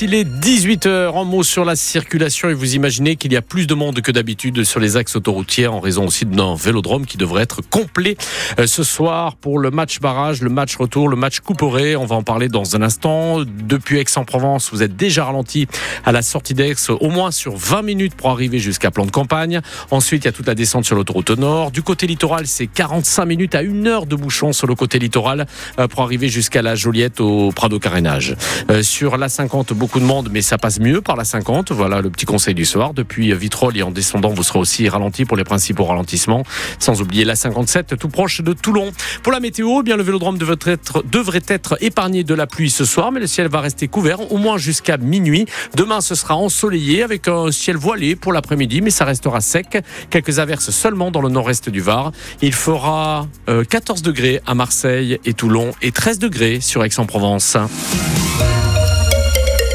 il est 18h en mots sur la circulation et vous imaginez qu'il y a plus de monde que d'habitude sur les axes autoroutiers en raison aussi d'un vélodrome qui devrait être complet euh, ce soir pour le match barrage, le match retour, le match couperé. On va en parler dans un instant. Depuis Aix-en-Provence, vous êtes déjà ralenti à la sortie d'Aix au moins sur 20 minutes pour arriver jusqu'à Plan de Campagne. Ensuite, il y a toute la descente sur l'autoroute nord. Du côté littoral, c'est 45 minutes à une heure de bouchon sur le côté littoral euh, pour arriver jusqu'à la Joliette au Prado Carénage. Euh, sur la 50, beaucoup de monde, mais ça passe mieux par la 50. Voilà le petit conseil du soir. Depuis Vitrolles et en descendant, vous serez aussi ralenti pour les principaux ralentissements. Sans oublier la 57, tout proche de Toulon. Pour la météo, eh bien le vélodrome devrait être, devrait être épargné de la pluie ce soir, mais le ciel va rester couvert au moins jusqu'à minuit. Demain, ce sera ensoleillé avec un ciel voilé pour l'après-midi, mais ça restera sec. Quelques averses seulement dans le nord-est du Var. Il fera 14 euh, degrés à Marseille et Toulon et 13 degrés sur Aix-en-Provence.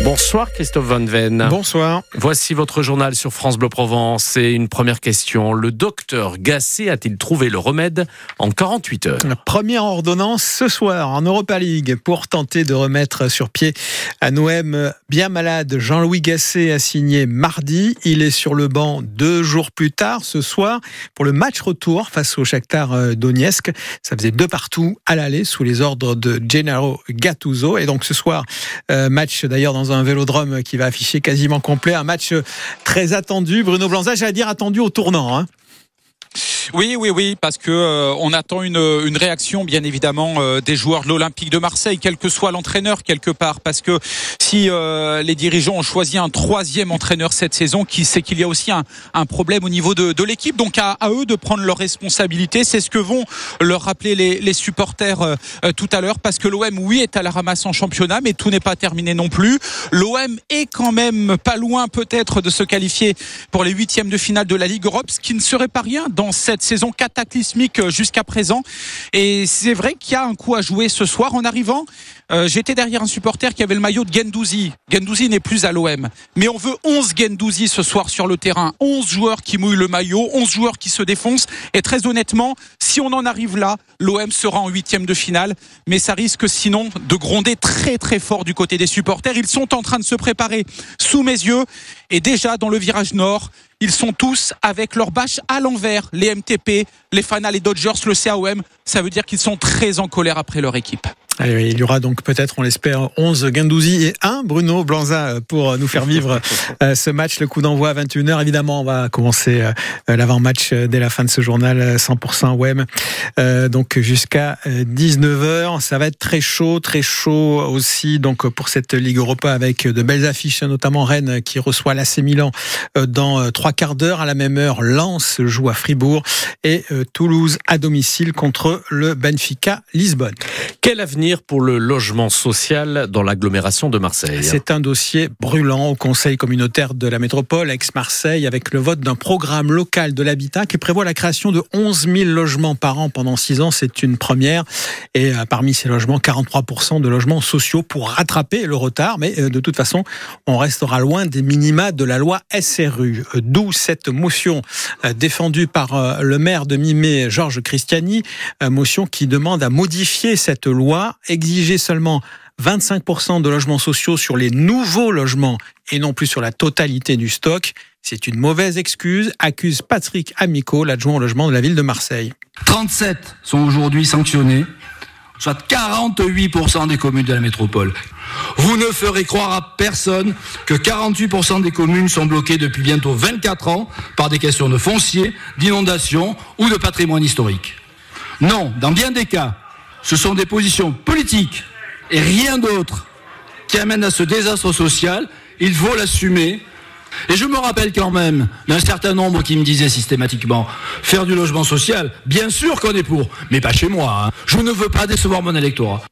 Bonsoir Christophe Van Ven. Bonsoir. Voici votre journal sur France Bleu Provence et une première question. Le docteur Gasset a-t-il trouvé le remède en 48 heures? Première ordonnance ce soir en Europa League pour tenter de remettre sur pied un OM bien malade. Jean-Louis Gasset a signé mardi. Il est sur le banc deux jours plus tard ce soir pour le match retour face au Shakhtar euh, Donetsk. Ça faisait deux partout à l'aller sous les ordres de Gennaro Gattuso et donc ce soir euh, match d'ailleurs dans un un vélodrome qui va afficher quasiment complet. Un match très attendu. Bruno Blanza, j'allais dire attendu au tournant. Hein. Oui, oui, oui, parce que euh, on attend une, une, réaction, bien évidemment, euh, des joueurs de l'Olympique de Marseille, quel que soit l'entraîneur quelque part, parce que si euh, les dirigeants ont choisi un troisième entraîneur cette saison, qui c'est qu'il y a aussi un, un, problème au niveau de, de l'équipe, donc à, à, eux de prendre leurs responsabilités. C'est ce que vont leur rappeler les, les supporters tout à l'heure, parce que l'OM, oui, est à la ramasse en championnat, mais tout n'est pas terminé non plus. L'OM est quand même pas loin, peut-être, de se qualifier pour les huitièmes de finale de la Ligue Europe, ce qui ne serait pas rien dans cette saison cataclysmique euh, jusqu'à présent. Et c'est vrai qu'il y a un coup à jouer ce soir en arrivant. Euh, j'étais derrière un supporter qui avait le maillot de Gendouzi. Gendouzi n'est plus à l'OM. Mais on veut 11 Gendouzi ce soir sur le terrain. 11 joueurs qui mouillent le maillot, 11 joueurs qui se défoncent. Et très honnêtement, si on en arrive là, l'OM sera en huitième de finale. Mais ça risque sinon de gronder très très fort du côté des supporters. Ils sont en train de se préparer sous mes yeux. Et déjà dans le virage nord, ils sont tous avec leur bâche à l'envers. Les MTP, les Fana, les Dodgers, le CAOM. Ça veut dire qu'ils sont très en colère après leur équipe. Il y aura donc peut-être, on l'espère, 11 Guindouzi et un Bruno Blanza pour nous faire vivre euh, ce match. Le coup d'envoi à 21h. Évidemment, on va commencer euh, l'avant-match euh, dès la fin de ce journal 100% WEM. Donc jusqu'à 19h. Ça va être très chaud, très chaud aussi donc pour cette Ligue Europa avec de belles affiches, notamment Rennes qui reçoit l'AC Milan dans trois quart d'heure. À la même heure, Lens joue à Fribourg et euh, Toulouse à domicile contre le Benfica Lisbonne. Quel avenir pour le logement social dans l'agglomération de Marseille C'est un dossier brûlant au Conseil communautaire de la métropole, ex-Marseille, avec le vote d'un programme local de l'habitat qui prévoit la création de 11 000 logements par an pendant 6 ans. C'est une première. Et euh, parmi ces logements, 43% de logements sociaux pour rattraper le retard. Mais euh, de toute façon, on restera loin des minima de la loi SRU. D'où cette motion euh, défendue par euh, le maire de Mimé, Georges Christiani, euh, motion qui demande à modifier cette loi, exiger seulement 25% de logements sociaux sur les nouveaux logements et non plus sur la totalité du stock. C'est une mauvaise excuse, accuse Patrick Amico, l'adjoint au logement de la ville de Marseille. 37 sont aujourd'hui sanctionnés, soit 48% des communes de la métropole. Vous ne ferez croire à personne que 48% des communes sont bloquées depuis bientôt 24 ans par des questions de foncier, d'inondation ou de patrimoine historique. Non, dans bien des cas, ce sont des positions politiques et rien d'autre qui amènent à ce désastre social. Il faut l'assumer et je me rappelle quand même d'un certain nombre qui me disaient systématiquement faire du logement social, bien sûr qu'on est pour, mais pas chez moi. Hein. Je ne veux pas décevoir mon électorat.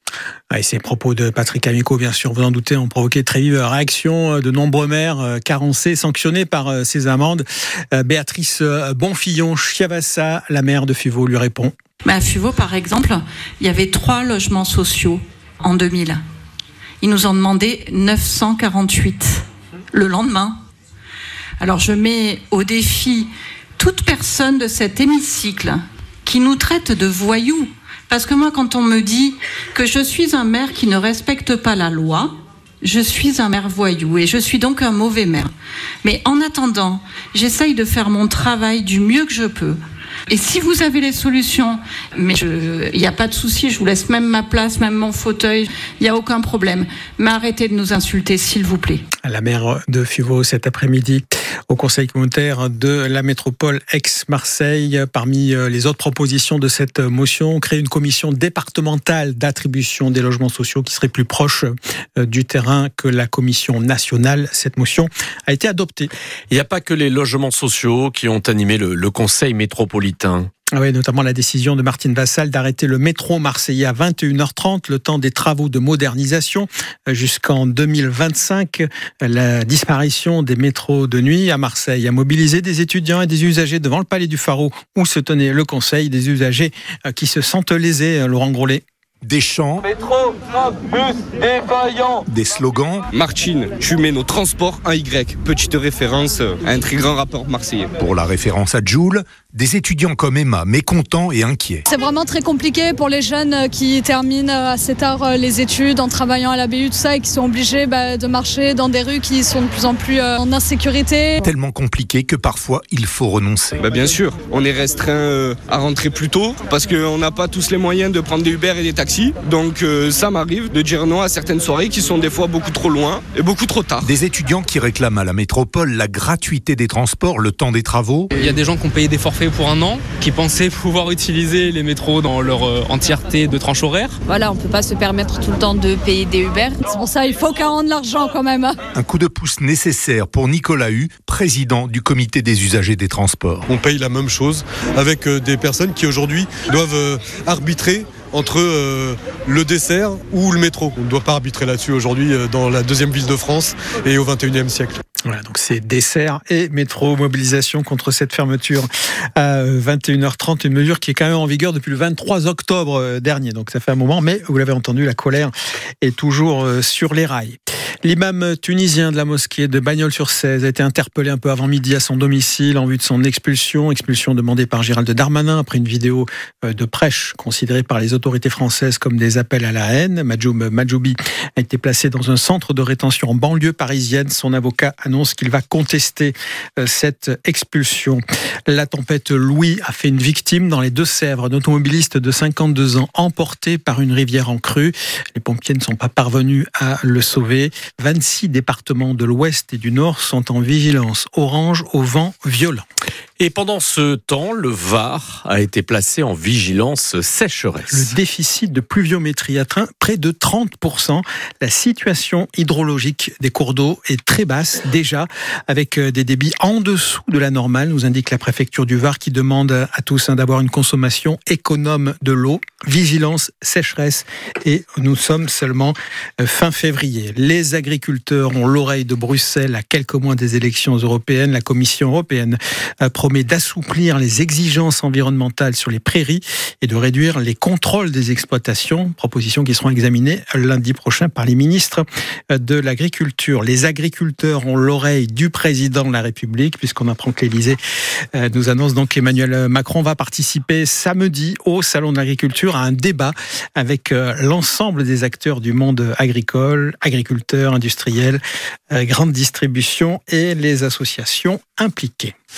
Et ces propos de Patrick Amico, bien sûr, vous en doutez, ont provoqué très vive réaction de nombreux maires euh, carencés, sanctionnés par euh, ces amendes. Euh, Béatrice Bonfillon, Chiavassa, la maire de Fuveau, lui répond. Bah, à Fuveau, par exemple, il y avait trois logements sociaux en 2000. Ils nous ont demandé 948 le lendemain. Alors je mets au défi toute personne de cet hémicycle qui nous traite de voyous. Parce que moi, quand on me dit que je suis un maire qui ne respecte pas la loi, je suis un maire voyou et je suis donc un mauvais maire. Mais en attendant, j'essaye de faire mon travail du mieux que je peux. Et si vous avez les solutions, mais il n'y a pas de souci, je vous laisse même ma place, même mon fauteuil, il n'y a aucun problème. Mais arrêtez de nous insulter, s'il vous plaît. La maire de Fuveau cet après-midi au Conseil communautaire de la métropole ex-Marseille. Parmi euh, les autres propositions de cette motion, créer une commission départementale d'attribution des logements sociaux qui serait plus proche euh, du terrain que la commission nationale. Cette motion a été adoptée. Il n'y a pas que les logements sociaux qui ont animé le Conseil métropolitain. Ah oui, notamment la décision de Martine Vassal d'arrêter le métro marseillais à 21h30, le temps des travaux de modernisation euh, jusqu'en 2025. La disparition des métros de nuit à Marseille a mobilisé des étudiants et des usagers devant le palais du Pharaon où se tenait le conseil des usagers euh, qui se sentent lésés. Laurent Grolet. Des chants. Métro, bus, défaillant. Des slogans. Martine, tu mets nos transports en Y. Petite référence à un très grand rapport marseillais. Pour la référence à Joule, des étudiants comme Emma, mécontents et inquiets. C'est vraiment très compliqué pour les jeunes qui terminent assez tard euh, les études en travaillant à la BU, tout ça, et qui sont obligés bah, de marcher dans des rues qui sont de plus en plus euh, en insécurité. Tellement compliqué que parfois il faut renoncer. Bah bien sûr, on est restreint euh, à rentrer plus tôt parce qu'on n'a pas tous les moyens de prendre des Uber et des taxis. Donc ça m'arrive de dire non à certaines soirées qui sont des fois beaucoup trop loin et beaucoup trop tard. Des étudiants qui réclament à la métropole la gratuité des transports, le temps des travaux. Il y a des gens qui ont payé des forfaits pour un an, qui pensaient pouvoir utiliser les métros dans leur euh, entièreté de tranche horaire. Voilà, on ne peut pas se permettre tout le temps de payer des Uber. C'est pour ça qu'il faut qu'on rende l'argent quand même. Un coup de pouce nécessaire pour Nicolas Hu, président du comité des usagers des transports. On paye la même chose avec euh, des personnes qui aujourd'hui doivent euh, arbitrer entre le dessert ou le métro. On ne doit pas arbitrer là-dessus aujourd'hui dans la deuxième ville de France et au 21e siècle. Voilà, donc c'est dessert et métro, mobilisation contre cette fermeture à 21h30, une mesure qui est quand même en vigueur depuis le 23 octobre euh, dernier, donc ça fait un moment, mais vous l'avez entendu, la colère est toujours euh, sur les rails. L'imam tunisien de la mosquée de Bagnols-sur-Cèze a été interpellé un peu avant midi à son domicile en vue de son expulsion. Expulsion demandée par Gérald Darmanin après une vidéo euh, de prêche considérée par les autorités françaises comme des appels à la haine. Majoub Majoubi a été placé dans un centre de rétention en banlieue parisienne. Son avocat annonce qu'il va contester euh, cette expulsion. La tempête Louis a fait une victime dans les Deux-Sèvres, un automobiliste de 52 ans emporté par une rivière en crue. Les pompiers ne sont pas parvenus à le sauver. 26 départements de l'ouest et du nord sont en vigilance orange au vent violent. Et pendant ce temps, le Var a été placé en vigilance sécheresse. Le déficit de pluviométrie atteint près de 30%. La situation hydrologique des cours d'eau est très basse déjà, avec euh, des débits en dessous de la normale, nous indique la préfecture du Var qui demande à tous hein, d'avoir une consommation économe de l'eau. Vigilance, sécheresse et nous sommes seulement euh, fin février. Les agriculteurs ont l'oreille de Bruxelles à quelques mois des élections européennes. La Commission européenne promet d'assouplir les exigences environnementales sur les prairies et de réduire les contrôles des exploitations, propositions qui seront examinées lundi prochain par les ministres de l'Agriculture. Les agriculteurs ont l'oreille du président de la République, puisqu'on apprend que l'Élysée euh, nous annonce donc qu'Emmanuel Macron va participer samedi au Salon de l'Agriculture à un débat avec euh, l'ensemble des acteurs du monde agricole, agriculteurs, industriels, euh, grande distribution et les associations impliquées.